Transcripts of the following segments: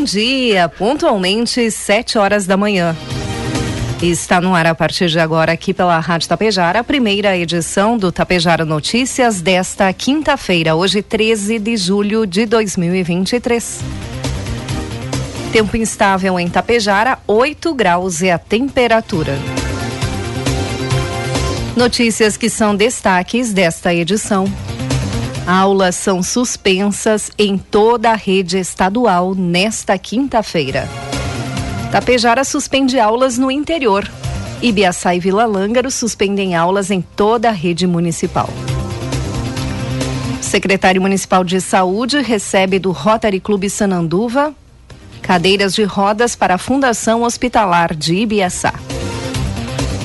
Bom dia, pontualmente sete horas da manhã. Está no ar a partir de agora aqui pela Rádio Tapejara, a primeira edição do Tapejara Notícias desta quinta-feira, hoje 13 de julho de 2023. Tempo instável em Tapejara, 8 graus é a temperatura. Notícias que são destaques desta edição. Aulas são suspensas em toda a rede estadual nesta quinta-feira. Tapejara suspende aulas no interior. Ibiaçá e Vila Lângaro suspendem aulas em toda a rede municipal. Secretário Municipal de Saúde recebe do Rotary Clube Sananduva cadeiras de rodas para a Fundação Hospitalar de Ibiaçá.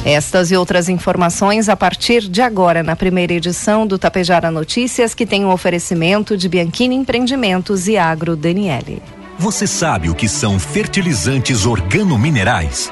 Estas e outras informações a partir de agora na primeira edição do Tapejara Notícias, que tem um oferecimento de Bianchini Empreendimentos e Agro Daniele. Você sabe o que são fertilizantes organominerais?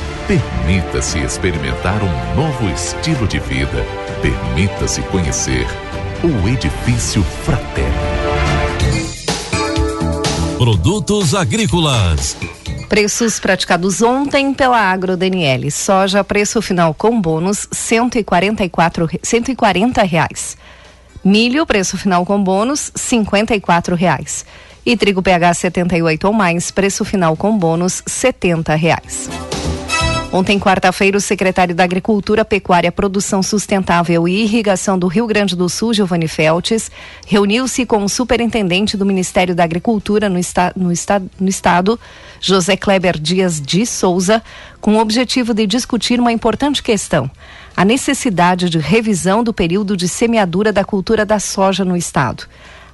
Permita-se experimentar um novo estilo de vida. Permita-se conhecer o Edifício Fratelli. Produtos agrícolas. Preços praticados ontem pela Agro Daniele. Soja, preço final com bônus, 144, 140 reais. Milho, preço final com bônus, 54 reais. E trigo PH 78 ou mais, preço final com bônus, 70 reais. Ontem, quarta-feira, o secretário da Agricultura, Pecuária, Produção Sustentável e Irrigação do Rio Grande do Sul, Giovanni Feltes, reuniu-se com o superintendente do Ministério da Agricultura no, esta no, esta no Estado, José Kleber Dias de Souza, com o objetivo de discutir uma importante questão: a necessidade de revisão do período de semeadura da cultura da soja no Estado.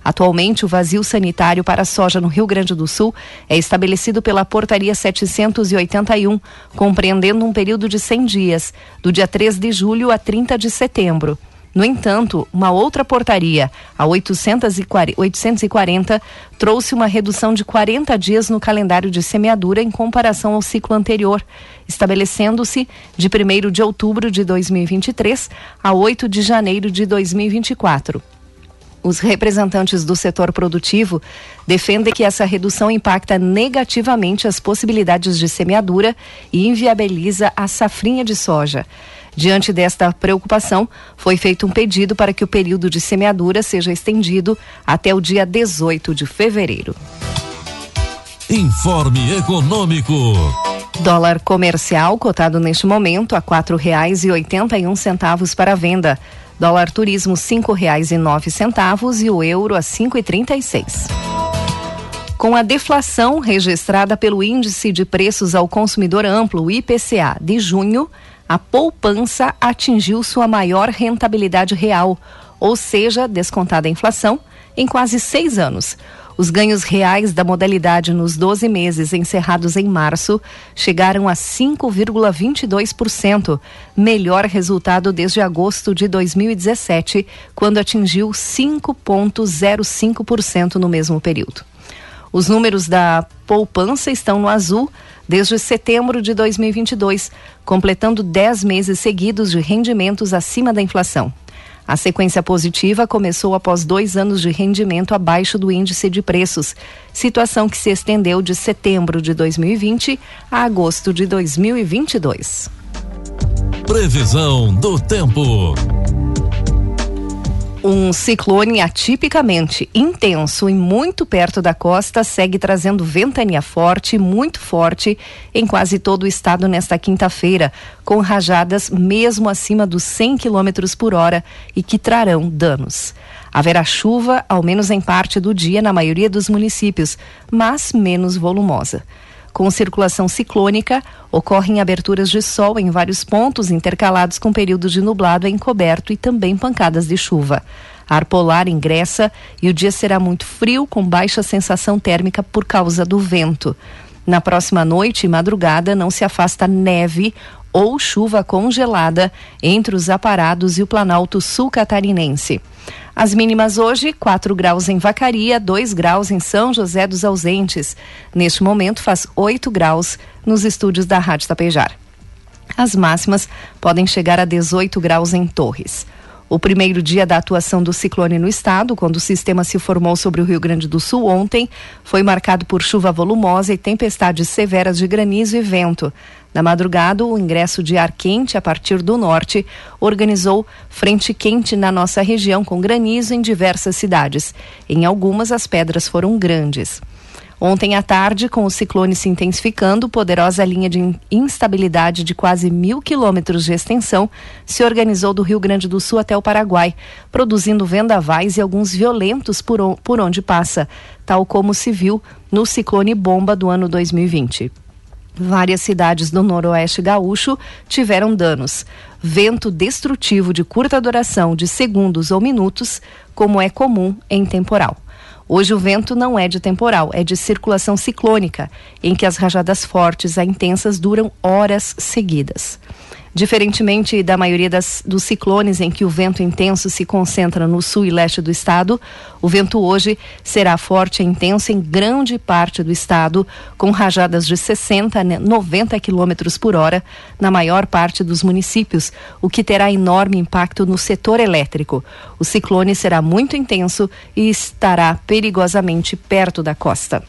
Atualmente, o vazio sanitário para a soja no Rio Grande do Sul é estabelecido pela Portaria 781, compreendendo um período de 100 dias, do dia 3 de julho a 30 de setembro. No entanto, uma outra portaria, a 840, 840, trouxe uma redução de 40 dias no calendário de semeadura em comparação ao ciclo anterior, estabelecendo-se de 1 de outubro de 2023 a 8 de janeiro de 2024. Os representantes do setor produtivo defendem que essa redução impacta negativamente as possibilidades de semeadura e inviabiliza a safrinha de soja. Diante desta preocupação, foi feito um pedido para que o período de semeadura seja estendido até o dia 18 de fevereiro. Informe Econômico. Dólar comercial cotado neste momento a quatro reais e oitenta e um centavos para venda. Dólar turismo cinco reais e nove centavos e o euro a cinco e trinta e seis. Com a deflação registrada pelo Índice de Preços ao Consumidor Amplo, IPCA, de junho, a poupança atingiu sua maior rentabilidade real, ou seja, descontada a inflação, em quase seis anos. Os ganhos reais da modalidade nos 12 meses encerrados em março chegaram a 5,22%, melhor resultado desde agosto de 2017, quando atingiu 5,05% no mesmo período. Os números da poupança estão no azul desde setembro de 2022, completando 10 meses seguidos de rendimentos acima da inflação. A sequência positiva começou após dois anos de rendimento abaixo do índice de preços, situação que se estendeu de setembro de 2020 a agosto de 2022. Previsão do tempo. Um ciclone atipicamente intenso e muito perto da costa segue trazendo ventania forte, muito forte, em quase todo o estado nesta quinta-feira, com rajadas mesmo acima dos 100 km por hora e que trarão danos. Haverá chuva, ao menos em parte do dia, na maioria dos municípios, mas menos volumosa. Com circulação ciclônica, ocorrem aberturas de sol em vários pontos, intercalados com períodos de nublado encoberto e também pancadas de chuva. Ar polar ingressa e o dia será muito frio, com baixa sensação térmica por causa do vento. Na próxima noite e madrugada não se afasta neve ou chuva congelada entre os aparados e o Planalto Sul Catarinense. As mínimas hoje, 4 graus em Vacaria, 2 graus em São José dos Ausentes. Neste momento faz 8 graus nos estúdios da Rádio Tapejar. As máximas podem chegar a 18 graus em Torres. O primeiro dia da atuação do ciclone no estado, quando o sistema se formou sobre o Rio Grande do Sul ontem, foi marcado por chuva volumosa e tempestades severas de granizo e vento. Na madrugada, o ingresso de ar quente a partir do norte organizou frente quente na nossa região com granizo em diversas cidades. Em algumas, as pedras foram grandes. Ontem à tarde, com o ciclone se intensificando, poderosa linha de instabilidade de quase mil quilômetros de extensão se organizou do Rio Grande do Sul até o Paraguai, produzindo vendavais e alguns violentos por, onde passa, tal como se viu no ciclone bomba do ano 2020. Várias cidades do noroeste gaúcho tiveram danos. Vento destrutivo de curta duração, de segundos ou minutos, como é comum em temporal. Hoje o vento não é de temporal, é de circulação ciclônica, em que as rajadas fortes a intensas duram horas seguidas. Diferentemente da maioria das, dos ciclones em que o vento intenso se concentra no sul e leste do estado, o vento hoje será forte e intenso em grande parte do estado, com rajadas de 60 a 90 km por hora na maior parte dos municípios, o que terá enorme impacto no setor elétrico. O ciclone será muito intenso e estará perigosamente perto da costa.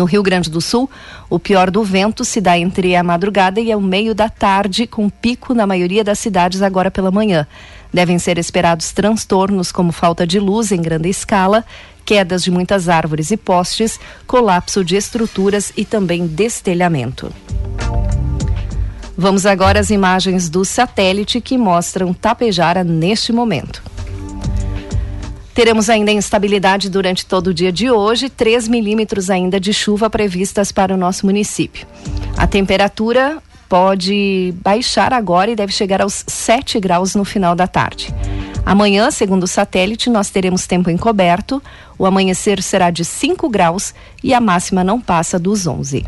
No Rio Grande do Sul, o pior do vento se dá entre a madrugada e o meio da tarde, com pico na maioria das cidades agora pela manhã. Devem ser esperados transtornos como falta de luz em grande escala, quedas de muitas árvores e postes, colapso de estruturas e também destelhamento. Vamos agora às imagens do satélite que mostram Tapejara neste momento. Teremos ainda instabilidade durante todo o dia de hoje, 3 milímetros ainda de chuva previstas para o nosso município. A temperatura pode baixar agora e deve chegar aos 7 graus no final da tarde. Amanhã, segundo o satélite, nós teremos tempo encoberto. O amanhecer será de 5 graus e a máxima não passa dos 11.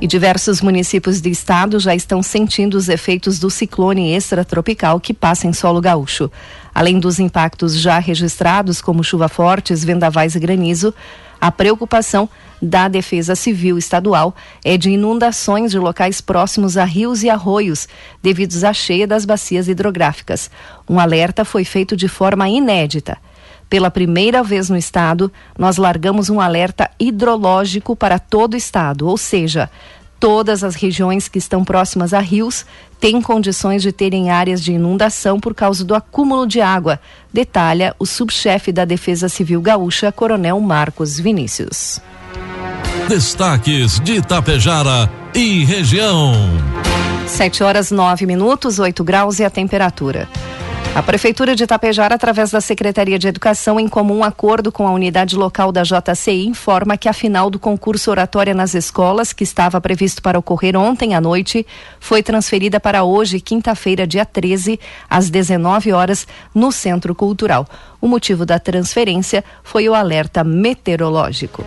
E diversos municípios do estado já estão sentindo os efeitos do ciclone extratropical que passa em solo gaúcho. Além dos impactos já registrados, como chuva fortes, vendavais e granizo, a preocupação da Defesa Civil Estadual é de inundações de locais próximos a rios e arroios, devido à cheia das bacias hidrográficas. Um alerta foi feito de forma inédita. Pela primeira vez no estado, nós largamos um alerta hidrológico para todo o estado, ou seja, todas as regiões que estão próximas a rios têm condições de terem áreas de inundação por causa do acúmulo de água, detalha o subchefe da Defesa Civil Gaúcha, Coronel Marcos Vinícius. Destaques de Itapejara e região. 7 horas 9 minutos, 8 graus e a temperatura. A Prefeitura de Itapejara, através da Secretaria de Educação, em comum acordo com a unidade local da JCI, informa que a final do concurso Oratória nas Escolas, que estava previsto para ocorrer ontem à noite, foi transferida para hoje, quinta-feira, dia 13, às 19 horas, no Centro Cultural. O motivo da transferência foi o alerta meteorológico.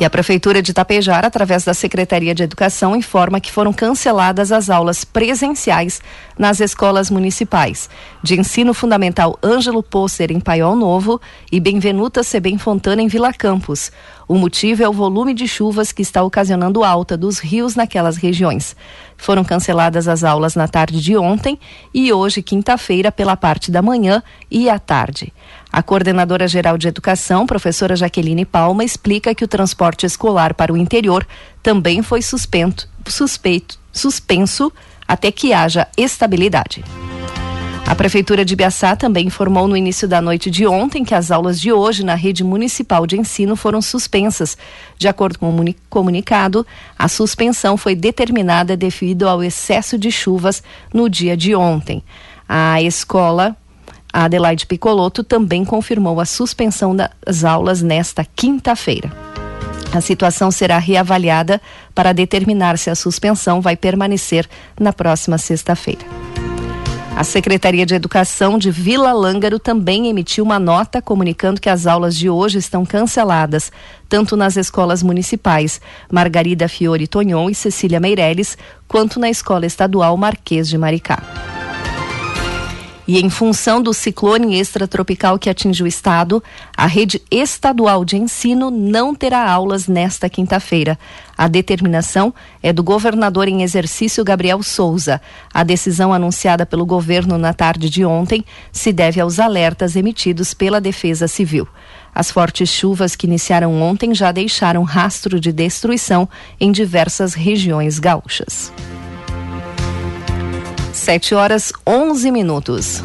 E a Prefeitura de Tapejara, através da Secretaria de Educação, informa que foram canceladas as aulas presenciais nas escolas municipais de Ensino Fundamental Ângelo Posser, em Paiol Novo, e Benvenuta Sebem Fontana, em Vila Campos. O motivo é o volume de chuvas que está ocasionando alta dos rios naquelas regiões. Foram canceladas as aulas na tarde de ontem e hoje, quinta-feira, pela parte da manhã e à tarde. A coordenadora geral de educação, professora Jaqueline Palma, explica que o transporte escolar para o interior também foi suspenso, suspeito, suspenso até que haja estabilidade. A Prefeitura de Biaçá também informou no início da noite de ontem que as aulas de hoje na rede municipal de ensino foram suspensas. De acordo com o comunicado, a suspensão foi determinada devido ao excesso de chuvas no dia de ontem. A escola a Adelaide Picoloto também confirmou a suspensão das aulas nesta quinta-feira. A situação será reavaliada para determinar se a suspensão vai permanecer na próxima sexta-feira. A Secretaria de Educação de Vila Lângaro também emitiu uma nota comunicando que as aulas de hoje estão canceladas, tanto nas escolas municipais Margarida Fiore Tonhon e Cecília Meireles, quanto na Escola Estadual Marquês de Maricá. E em função do ciclone extratropical que atinge o estado, a rede estadual de ensino não terá aulas nesta quinta-feira. A determinação é do governador em exercício Gabriel Souza. A decisão anunciada pelo governo na tarde de ontem se deve aos alertas emitidos pela Defesa Civil. As fortes chuvas que iniciaram ontem já deixaram rastro de destruição em diversas regiões gaúchas. 7 horas 11 minutos.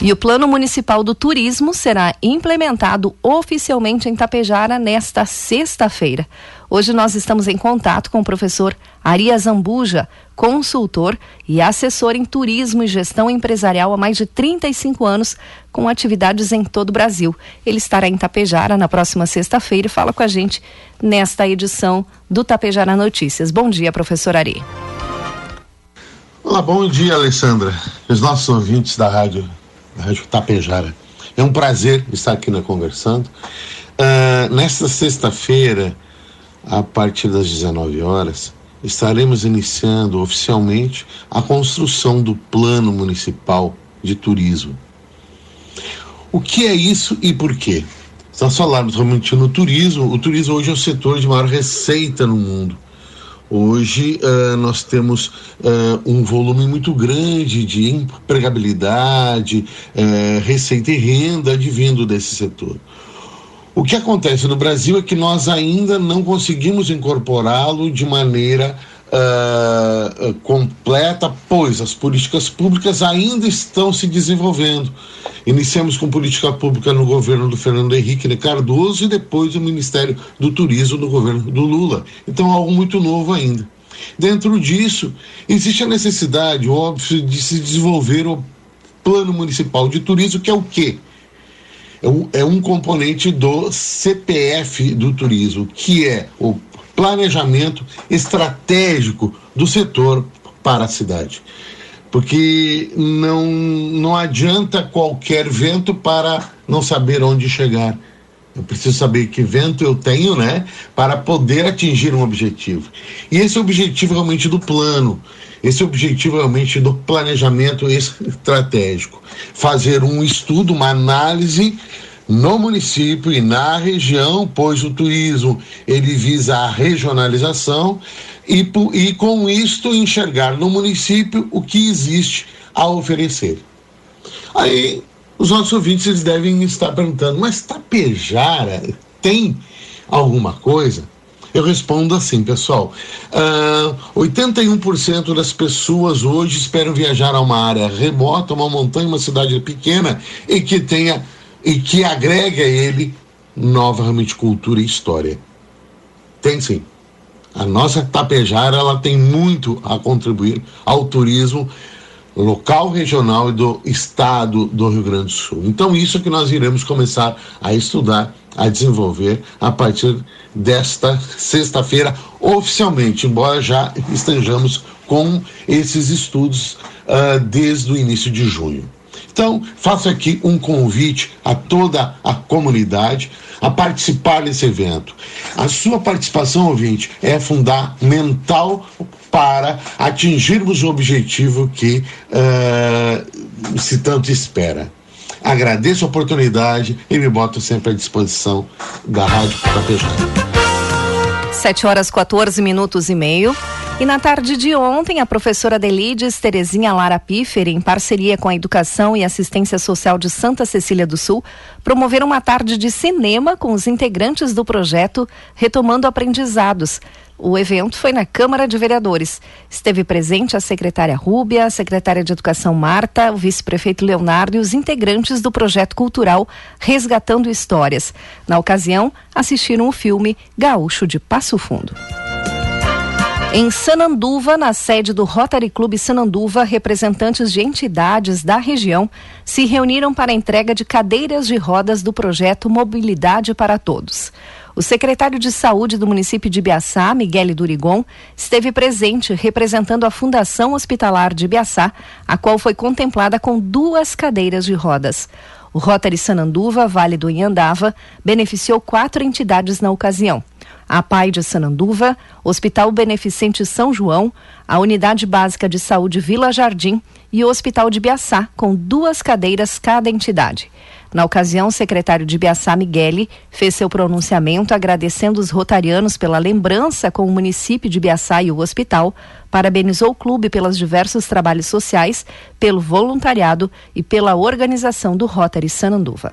E o Plano Municipal do Turismo será implementado oficialmente em Tapejara nesta sexta-feira. Hoje nós estamos em contato com o professor Aria Zambuja, consultor e assessor em turismo e gestão empresarial há mais de 35 anos, com atividades em todo o Brasil. Ele estará em Tapejara na próxima sexta-feira e fala com a gente nesta edição do Tapejara Notícias. Bom dia, professor Ari. Olá, bom dia, Alessandra. Os nossos ouvintes da rádio, da rádio Tapejara. É um prazer estar aqui na Conversando. Uh, nesta sexta-feira, a partir das 19 horas, estaremos iniciando oficialmente a construção do Plano Municipal de Turismo. O que é isso e por quê? Se nós falarmos realmente no turismo, o turismo hoje é o setor de maior receita no mundo. Hoje uh, nós temos uh, um volume muito grande de empregabilidade, uh, receita e renda advindo desse setor. O que acontece no Brasil é que nós ainda não conseguimos incorporá-lo de maneira uh, completa, pois as políticas públicas ainda estão se desenvolvendo. Iniciamos com política pública no governo do Fernando Henrique Cardoso e depois o Ministério do Turismo no governo do Lula. Então, algo muito novo ainda. Dentro disso, existe a necessidade, óbvio, de se desenvolver o Plano Municipal de Turismo, que é o quê? É um, é um componente do CPF do turismo, que é o planejamento estratégico do setor para a cidade. Porque não, não adianta qualquer vento para não saber onde chegar. Eu preciso saber que vento eu tenho, né, para poder atingir um objetivo. E esse objetivo realmente do plano, esse objetivo realmente do planejamento estratégico. Fazer um estudo, uma análise no município e na região, pois o turismo ele visa a regionalização e, e com isto enxergar no município o que existe a oferecer. Aí os nossos ouvintes eles devem estar perguntando, mas Tapejara tem alguma coisa? Eu respondo assim, pessoal. Uh, ah, 81% das pessoas hoje esperam viajar a uma área remota, uma montanha, uma cidade pequena e que tenha e que agrega a ele novamente cultura e história. Tem sim. A nossa Tapejara ela tem muito a contribuir ao turismo local, regional e do estado do Rio Grande do Sul. Então isso é que nós iremos começar a estudar, a desenvolver a partir desta sexta-feira oficialmente, embora já estejamos com esses estudos uh, desde o início de junho. Então, faço aqui um convite a toda a comunidade a participar desse evento. A sua participação, ouvinte, é fundamental para atingirmos o objetivo que uh, se tanto espera. Agradeço a oportunidade e me boto sempre à disposição da Rádio Tapejara. 7 horas 14 minutos e meio. E na tarde de ontem, a professora Delides Terezinha Lara Piffer, em parceria com a Educação e Assistência Social de Santa Cecília do Sul, promoveram uma tarde de cinema com os integrantes do projeto Retomando Aprendizados. O evento foi na Câmara de Vereadores. Esteve presente a secretária Rúbia, a secretária de Educação Marta, o vice-prefeito Leonardo e os integrantes do projeto cultural Resgatando Histórias. Na ocasião, assistiram o filme Gaúcho de Passo Fundo. Em Sananduva, na sede do Rotary Clube Sananduva, representantes de entidades da região se reuniram para a entrega de cadeiras de rodas do projeto Mobilidade para Todos. O secretário de Saúde do município de Biaçá, Miguel Durigon, esteve presente representando a Fundação Hospitalar de Biaçá, a qual foi contemplada com duas cadeiras de rodas. O Rotary Sananduva, Vale do Inhandava, beneficiou quatro entidades na ocasião a PAI de Sananduva, Hospital Beneficente São João, a Unidade Básica de Saúde Vila Jardim e o Hospital de Biaçá, com duas cadeiras cada entidade. Na ocasião, o secretário de Biaçá, Migueli, fez seu pronunciamento agradecendo os rotarianos pela lembrança com o município de Biaçá e o hospital, parabenizou o clube pelos diversos trabalhos sociais, pelo voluntariado e pela organização do Rotary Sananduva.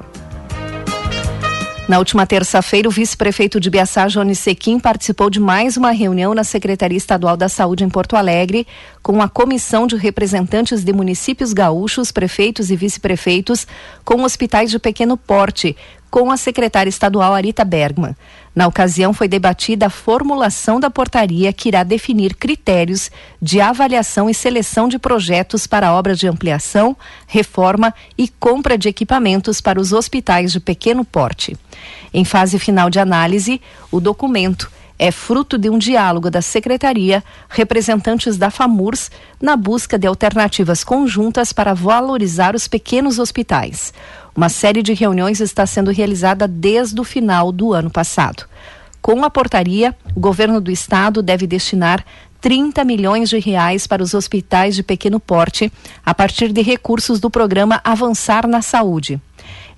Na última terça-feira, o vice-prefeito de Biaçá, Jones Sequim, participou de mais uma reunião na Secretaria Estadual da Saúde em Porto Alegre, com a comissão de representantes de municípios gaúchos, prefeitos e vice-prefeitos, com hospitais de pequeno porte, com a secretária estadual Arita Bergman. Na ocasião, foi debatida a formulação da portaria que irá definir critérios de avaliação e seleção de projetos para obras de ampliação, reforma e compra de equipamentos para os hospitais de pequeno porte. Em fase final de análise, o documento é fruto de um diálogo da Secretaria, representantes da FAMURS, na busca de alternativas conjuntas para valorizar os pequenos hospitais. Uma série de reuniões está sendo realizada desde o final do ano passado. Com a portaria, o governo do estado deve destinar 30 milhões de reais para os hospitais de pequeno porte, a partir de recursos do programa Avançar na Saúde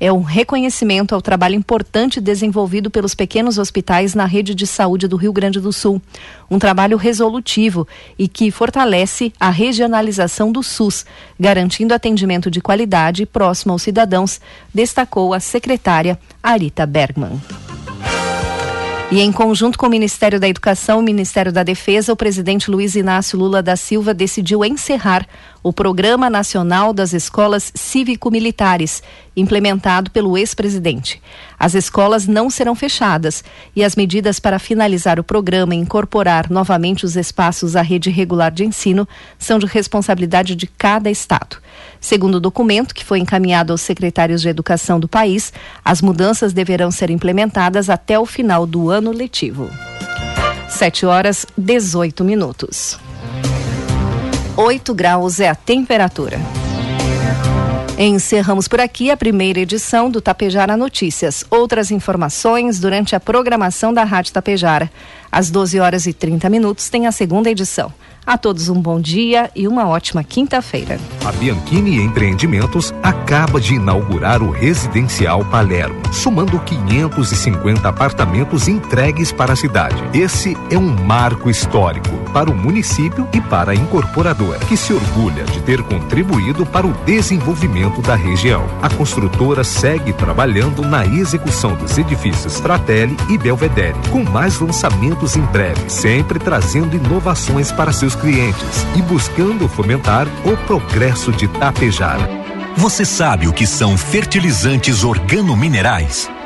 é um reconhecimento ao trabalho importante desenvolvido pelos pequenos hospitais na rede de saúde do Rio Grande do Sul. Um trabalho resolutivo e que fortalece a regionalização do SUS, garantindo atendimento de qualidade próximo aos cidadãos, destacou a secretária Arita Bergman. E em conjunto com o Ministério da Educação e o Ministério da Defesa, o presidente Luiz Inácio Lula da Silva decidiu encerrar o Programa Nacional das Escolas Cívico-Militares, implementado pelo ex-presidente. As escolas não serão fechadas e as medidas para finalizar o programa e incorporar novamente os espaços à rede regular de ensino são de responsabilidade de cada estado. Segundo o documento que foi encaminhado aos secretários de educação do país, as mudanças deverão ser implementadas até o final do ano letivo. 7 horas 18 minutos. 8 graus é a temperatura. Encerramos por aqui a primeira edição do Tapejara Notícias. Outras informações durante a programação da Rádio Tapejara. Às 12 horas e 30 minutos tem a segunda edição. A todos um bom dia e uma ótima quinta-feira. A Bianchini Empreendimentos acaba de inaugurar o Residencial Palermo, somando 550 apartamentos entregues para a cidade. Esse é um marco histórico para o município e para a incorporadora, que se orgulha de ter contribuído para o desenvolvimento da região. A construtora segue trabalhando na execução dos edifícios Fratelli e Belvedere, com mais lançamentos em breve, sempre trazendo inovações para seus clientes e buscando fomentar o progresso de Tapejara. Você sabe o que são fertilizantes organominerais?